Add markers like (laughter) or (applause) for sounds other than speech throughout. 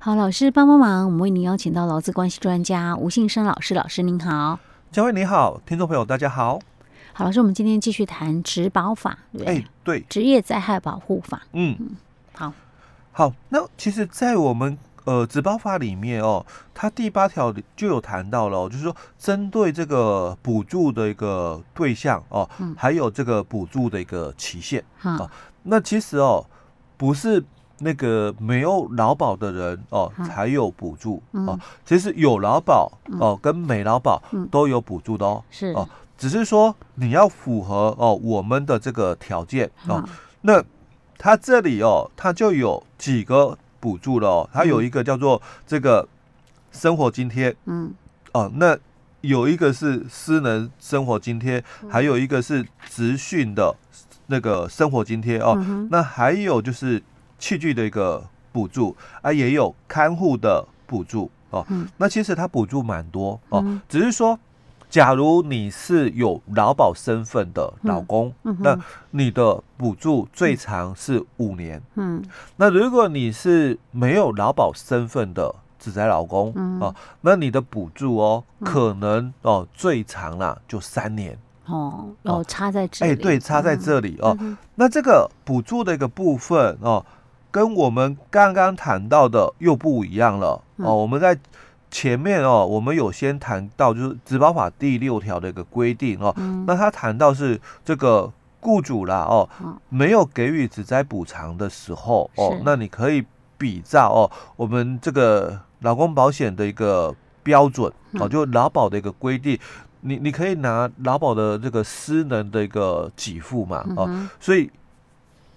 好，老师帮帮忙，我们为您邀请到劳资关系专家吴信生老师，老师您好，嘉惠你好，听众朋友大家好。好，老师，我们今天继续谈职保法？哎，对，职业灾害保护法。嗯，嗯，好，好，那其实，在我们呃职保法里面哦，它第八条就有谈到了，就是说针对这个补助的一个对象哦，嗯、还有这个补助的一个期限啊、嗯哦。那其实哦，不是那个没有劳保的人哦、嗯、才有补助、嗯、哦，其实有劳保哦跟没劳保都有补助的哦，是。哦。只是说你要符合哦我们的这个条件哦，那它这里哦，它就有几个补助了哦，它有一个叫做这个生活津贴，嗯，哦，那有一个是私人生活津贴，还有一个是职训的那个生活津贴哦，那还有就是器具的一个补助啊，也有看护的补助哦，那其实它补助蛮多哦，只是说。假如你是有劳保身份的劳工，嗯嗯、那你的补助最长是五年。嗯，那如果你是没有劳保身份的职灾劳工，嗯、哦，那你的补助哦，可能哦最长啦就三年。哦，哦，差在这里。哎，对，差在这里哦。嗯、那这个补助的一个部分哦，跟我们刚刚谈到的又不一样了。哦，我们在。前面哦，我们有先谈到就是职保法第六条的一个规定哦，嗯、那他谈到是这个雇主啦哦，没有给予职灾补偿的时候哦，那你可以比照哦，我们这个劳工保险的一个标准哦，就劳保的一个规定，你你可以拿劳保的这个失能的一个给付嘛哦，所以。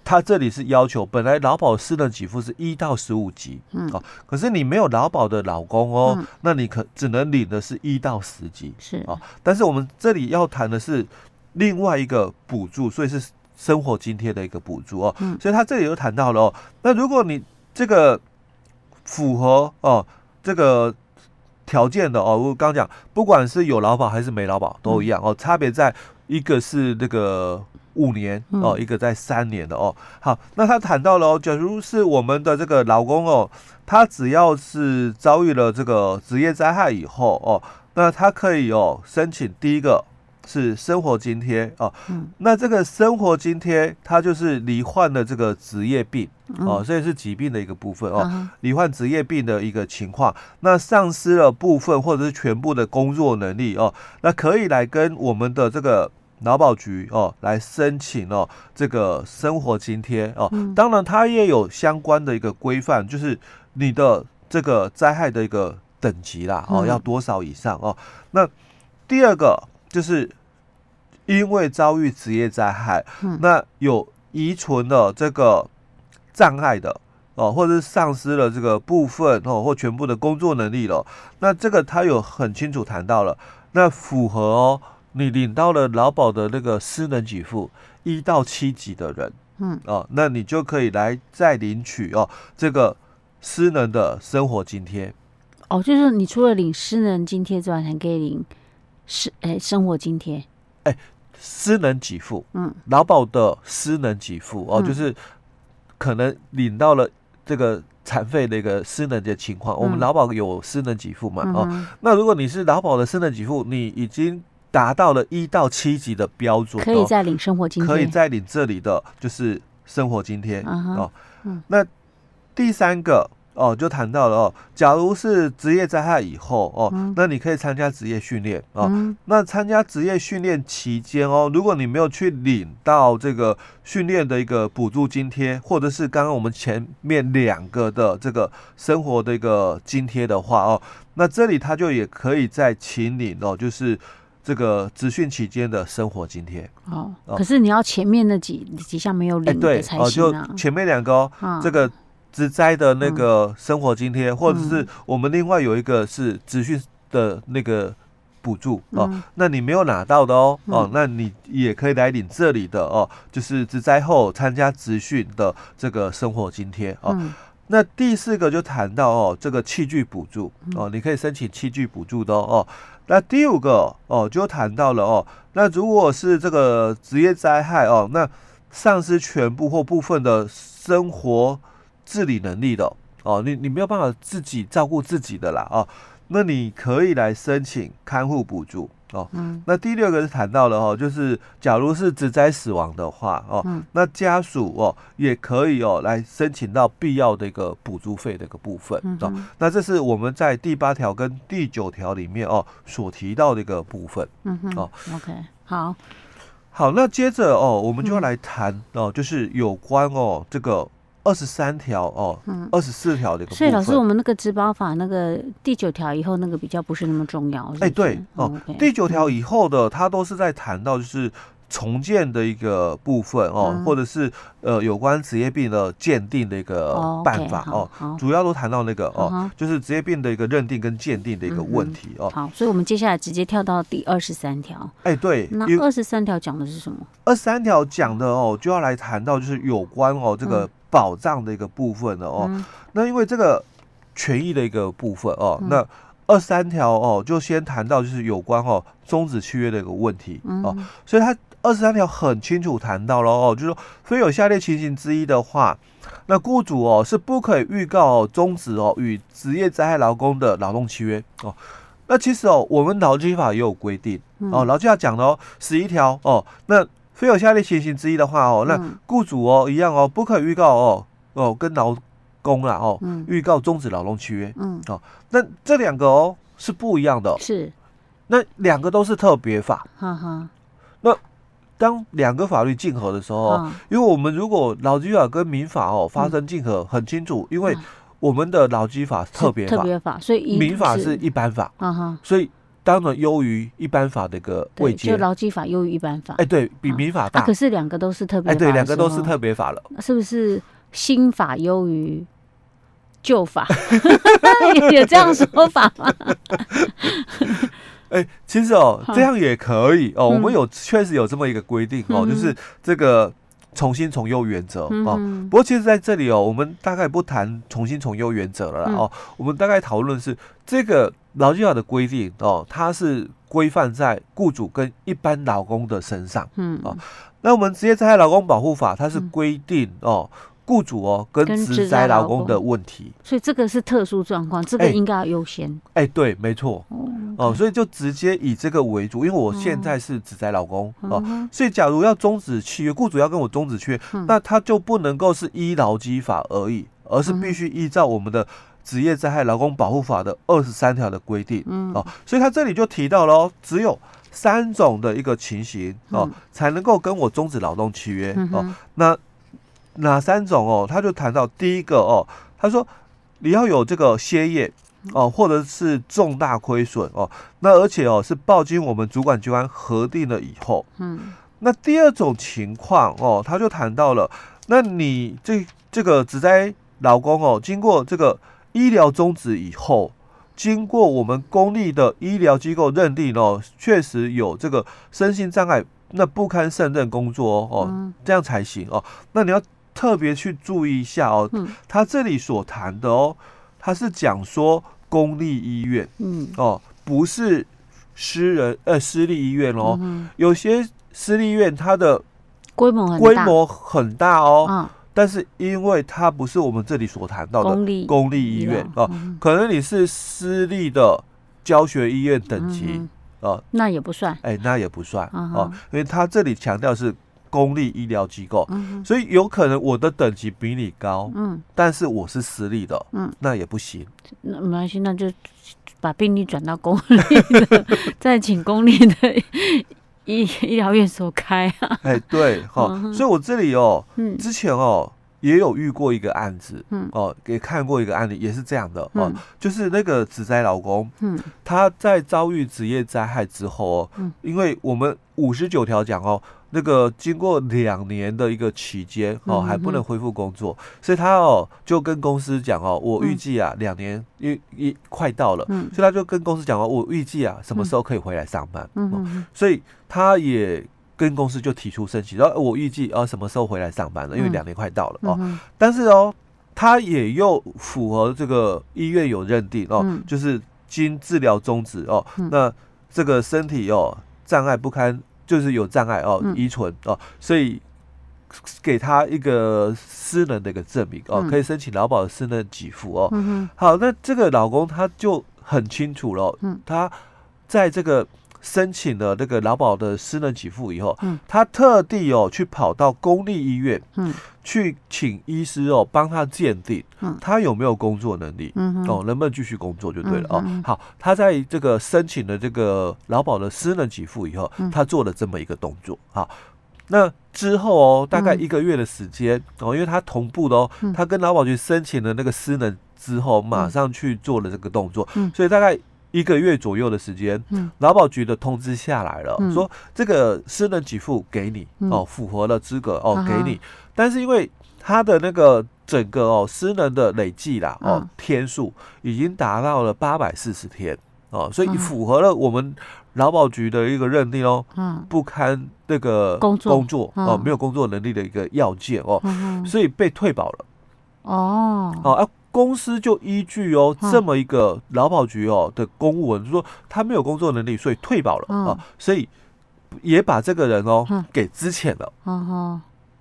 他这里是要求，本来劳保失能给付是一到十五级，嗯，哦，可是你没有劳保的老公哦，嗯、那你可只能领的是一到十级，是哦。但是我们这里要谈的是另外一个补助，所以是生活津贴的一个补助哦。嗯、所以他这里又谈到了哦，那如果你这个符合哦这个条件的哦，我刚讲，不管是有劳保还是没劳保都一样哦，差别在一个是那个。五年哦，一个在三年的哦。好，那他谈到了哦，假如是我们的这个劳工哦，他只要是遭遇了这个职业灾害以后哦，那他可以哦申请第一个是生活津贴哦。嗯。那这个生活津贴，它就是罹患的这个职业病哦，所以是疾病的一个部分哦。罹患职业病的一个情况，那丧失了部分或者是全部的工作能力哦，那可以来跟我们的这个。劳保局哦，来申请哦，这个生活津贴哦。当然，它也有相关的一个规范，就是你的这个灾害的一个等级啦哦，要多少以上哦。那第二个就是因为遭遇职业灾害，那有遗存的这个障碍的哦，或者是丧失了这个部分哦，或全部的工作能力了，那这个他有很清楚谈到了，那符合哦。你领到了劳保的那个失能给付一到七级的人，嗯哦，那你就可以来再领取哦这个失能的生活津贴。哦，就是你除了领失能津贴之外，还可以领失哎生活津贴。哎，失能给付，嗯，劳保的失能给付哦，就是可能领到了这个残废的一个失能的情况，嗯、我们劳保有失能给付嘛？嗯、哦，那如果你是劳保的失能给付，你已经。达到了一到七级的标准，可以再领生活津贴，可以再领这里的就是生活津贴哦。那第三个哦，就谈到了哦，假如是职业灾害以后哦，嗯、那你可以参加职业训练哦。嗯、那参加职业训练期间哦，如果你没有去领到这个训练的一个补助津贴，或者是刚刚我们前面两个的这个生活的一个津贴的话哦，那这里他就也可以再请领哦，就是。这个职训期间的生活津贴。哦，可是你要前面那几几项没有领的才行啊。就前面两个哦，这个职灾的那个生活津贴，或者是我们另外有一个是职训的那个补助哦，那你没有拿到的哦哦，那你也可以来领这里的哦，就是职灾后参加职训的这个生活津贴哦。那第四个就谈到哦，这个器具补助哦，你可以申请器具补助的哦。那第五个哦，就谈到了哦，那如果是这个职业灾害哦，那丧失全部或部分的生活自理能力的哦，你你没有办法自己照顾自己的啦哦，那你可以来申请看护补助。哦，嗯，那第六个是谈到了哦，就是假如是职灾死亡的话哦，嗯，那家属哦也可以哦来申请到必要的一个补助费的一个部分，嗯，哦，那这是我们在第八条跟第九条里面哦所提到的一个部分，嗯哼，哦，OK，好，好，那接着哦，我们就要来谈哦，就是有关哦这个。二十三条哦，嗯，二十四条的一个。所以老师，我们那个职保法那个第九条以后那个比较不是那么重要。哎、欸，对哦，嗯、第九条以后的，它都是在谈到就是重建的一个部分哦，嗯、或者是呃有关职业病的鉴定的一个办法哦，主要都谈到那个哦，嗯、就是职业病的一个认定跟鉴定的一个问题哦。好，所以我们接下来直接跳到第二十三条。哎、欸，对，那二十三条讲的是什么？二十三条讲的哦，就要来谈到就是有关哦这个。保障的一个部分的哦，嗯、那因为这个权益的一个部分哦，嗯、那二三条哦就先谈到就是有关哦终止契约的一个问题哦，嗯、所以他二十三条很清楚谈到了哦，就是说非有下列情形之一的话，那雇主哦是不可以预告终止哦与职业灾害劳工的劳动契约哦。那其实哦我们劳基法也有规定哦，劳基法讲的哦十一条哦那。非有下列情形之一的话哦，那雇主哦一样哦，不可以预告哦哦跟劳工啦哦预告终止劳动契约，嗯。哦，那这两个哦是不一样的，是，那两个都是特别法，哈哈。那当两个法律竞合的时候，因为我们如果劳基法跟民法哦发生竞合，很清楚，因为我们的劳基法特别法，特别法，所以民法是一般法，哈哈，所以。当然优于一般法的一个位阶，就劳基法优于一般法。哎，对比民法大，可是两个都是特别法。哎，对，两个都是特别法了。是不是新法优于旧法？(laughs) (laughs) 有这样说法吗？(laughs) 哎，其实哦，这样也可以哦。我们有确实有这么一个规定哦，就是这个从轻从优原则哦。不过其实在这里哦，我们大概不谈重新从优原则了啦哦。我们大概讨论是这个。劳基法的规定哦，它是规范在雇主跟一般劳工的身上，嗯哦，那我们职业灾害劳工保护法它是规定哦，雇主哦跟职灾劳工的问题，所以这个是特殊状况，这个应该要优先。哎、欸欸，对，没错，哦，哦，所以就直接以这个为主，因为我现在是职灾劳工哦，所以假如要终止契约，雇主要跟我终止契约，那他就不能够是依劳基法而已，而是必须依照我们的。职业灾害劳工保护法的二十三条的规定，嗯、哦，所以他这里就提到了哦，只有三种的一个情形哦，嗯、才能够跟我终止劳动契约、嗯、哦。那哪三种哦？他就谈到第一个哦，他说你要有这个歇业哦，或者是重大亏损哦，那而且哦是报经我们主管机关核定了以后，嗯，那第二种情况哦，他就谈到了，那你这这个职灾劳工哦，经过这个。医疗终止以后，经过我们公立的医疗机构认定哦，确实有这个身心障碍，那不堪胜任工作哦，哦，这样才行哦。那你要特别去注意一下哦，他这里所谈的哦，他是讲说公立医院，嗯，哦，不是私人呃私立医院哦，有些私立医院它的规模规模很大哦。但是因为它不是我们这里所谈到的公立医院啊，可能你是私立的教学医院等级啊，那也不算，哎，那也不算啊，因为他这里强调是公立医疗机构，嗯所以有可能我的等级比你高，嗯，但是我是私立的，嗯，那也不行，那没关系，那就把病例转到公立的，(laughs) 再请公立的。医医疗院所开啊，哎，对，哈，所以我这里哦，嗯，之前哦也有遇过一个案子，嗯，哦，也看过一个案例，也是这样的，哦，就是那个职灾老公，嗯，他在遭遇职业灾害之后哦，嗯，因为我们五十九条讲哦。那个经过两年的一个期间哦，还不能恢复工作，嗯、所以他哦就跟公司讲哦，我预计啊两、嗯、年因一快到了，嗯、所以他就跟公司讲哦，我预计啊什么时候可以回来上班，嗯哦、所以他也跟公司就提出申请，然后我预计啊什么时候回来上班了，因为两年快到了、嗯、哦，但是哦他也又符合这个医院有认定哦，嗯、就是经治疗终止哦，嗯、那这个身体哦障碍不堪。就是有障碍哦，遗存哦，所以给他一个私能的一个证明哦，可以申请劳保的私能给付哦。嗯好，那这个老公他就很清楚了，嗯，他在这个。申请了那个劳保的失能给付以后，嗯，他特地哦去跑到公立医院，嗯，去请医师哦帮他鉴定，嗯，他有没有工作能力，嗯哦，能不能继续工作就对了哦。好，他在这个申请了这个劳保的失能给付以后，他做了这么一个动作。好，那之后哦，大概一个月的时间哦，因为他同步的哦，他跟劳保局申请了那个私能之后，马上去做了这个动作，所以大概。一个月左右的时间，劳保局的通知下来了，说这个私人给付给你哦，符合了资格哦，给你。但是因为他的那个整个哦私人的累计啦哦天数已经达到了八百四十天哦，所以符合了我们劳保局的一个认定哦，不堪那个工作。哦，没有工作能力的一个要件哦，所以被退保了。哦。哦公司就依据哦这么一个劳保局哦的公文，说他没有工作能力，所以退保了啊，所以也把这个人哦给资遣了。哦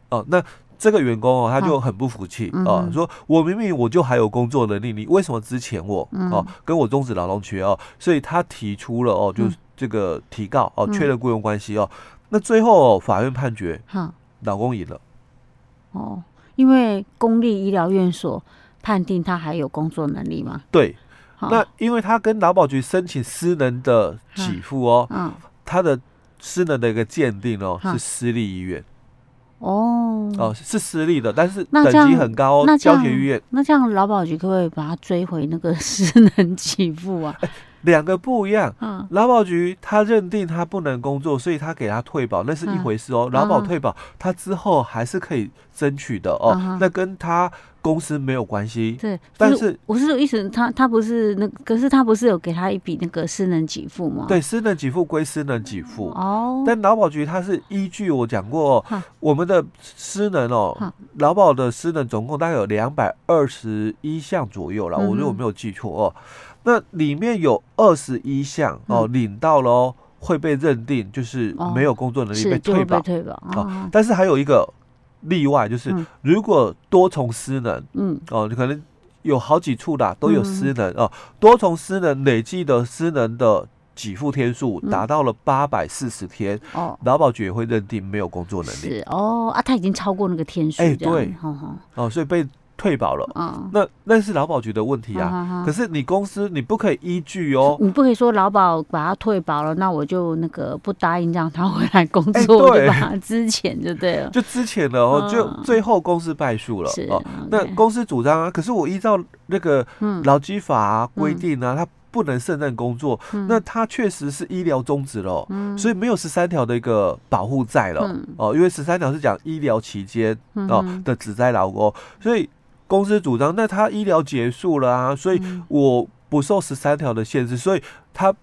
哦，那这个员工哦他就很不服气啊，说我明明我就还有工作能力，你为什么资遣我？哦，跟我终止劳动契约哦，所以他提出了哦，就是这个提告哦，确认雇佣关系哦。那最后法院判决，老公赢了。哦，因为公立医疗院所。判定他还有工作能力吗？对，那因为他跟劳保局申请失能的给付哦，嗯，他的失能的一个鉴定哦是私立医院，哦。哦是私立的，但是等级很高哦，教学医院。那这样劳保局可不可以把他追回那个失能给付啊？(laughs) 两个不一样，劳保局他认定他不能工作，所以他给他退保，那是一回事哦。劳保退保，他之后还是可以争取的哦，那跟他公司没有关系。对，但是我是意思，他他不是那，可是他不是有给他一笔那个私能给付吗？对，私能给付归私能给付哦，但劳保局它是依据我讲过，我们的私能哦，劳保的私能总共大概有两百二十一项左右了，我觉得我没有记错哦。那里面有二十一项哦，领到了哦，会被认定就是没有工作能力被退保，退保啊。但是还有一个例外，就是如果多重失能，嗯。哦，你可能有好几处啦都有失能哦，多重失能累计的失能的给付天数达到了八百四十天哦，劳保局也会认定没有工作能力。是哦啊，他已经超过那个天数，哎对，哦，所以被。退保了，嗯，那那是劳保局的问题啊。可是你公司你不可以依据哦，你不可以说劳保把他退保了，那我就那个不答应让他回来工作，我就把他资遣就对了，(laughs) 就之前了哦，就最后公司败诉了是哦。那公司主张啊，可是我依照那个劳基法规定啊，他不能胜任工作，那他确实是医疗终止了，所以没有十三条的一个保护在了哦，因为十三条是讲医疗期间哦的指灾劳工，所以。公司主张，那他医疗结束了啊，所以我不受十三条的限制，所以他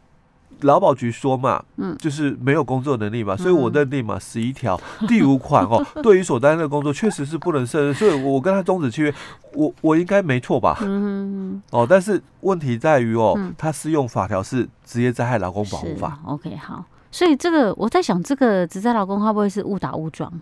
劳保局说嘛，嗯，就是没有工作能力嘛，所以我认定嘛，十一条第五款哦，(laughs) 对于所担任的工作确实是不能胜任，所以我跟他终止契约，我我应该没错吧？嗯哦，但是问题在于哦，他适用法条是职业灾害劳工保护法。OK，好，所以这个我在想，这个职灾老公会不会是误打误撞？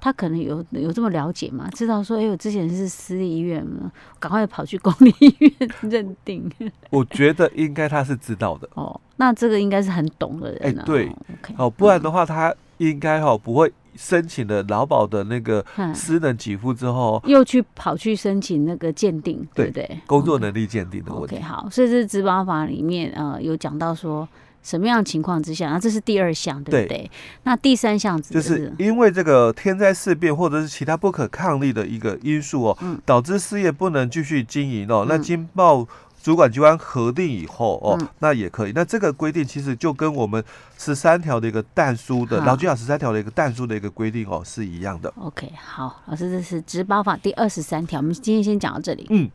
他可能有有这么了解嘛？知道说，哎，我之前是私立医院嘛，赶快跑去公立医院 (laughs) 认定。我觉得应该他是知道的。哦，那这个应该是很懂的人。哎，对哦，不然的话，他应该哈不会申请了劳保的那个私人给付之后，又去跑去申请那个鉴定，对不对？工作能力鉴定的问题。OK，好，所以这职保法里面呃有讲到说。什么样的情况之下？那这是第二项，对不对？对，那第三项就是因为这个天灾事变或者是其他不可抗力的一个因素哦，嗯、导致事业不能继续经营哦。嗯、那经报主管机关核定以后哦，嗯、那也可以。那这个规定其实就跟我们十三条的一个但书的劳基法十三条的一个但书的一个规定哦是一样的。OK，好，老师，这是职保法第二十三条。我们今天先讲到这里。嗯。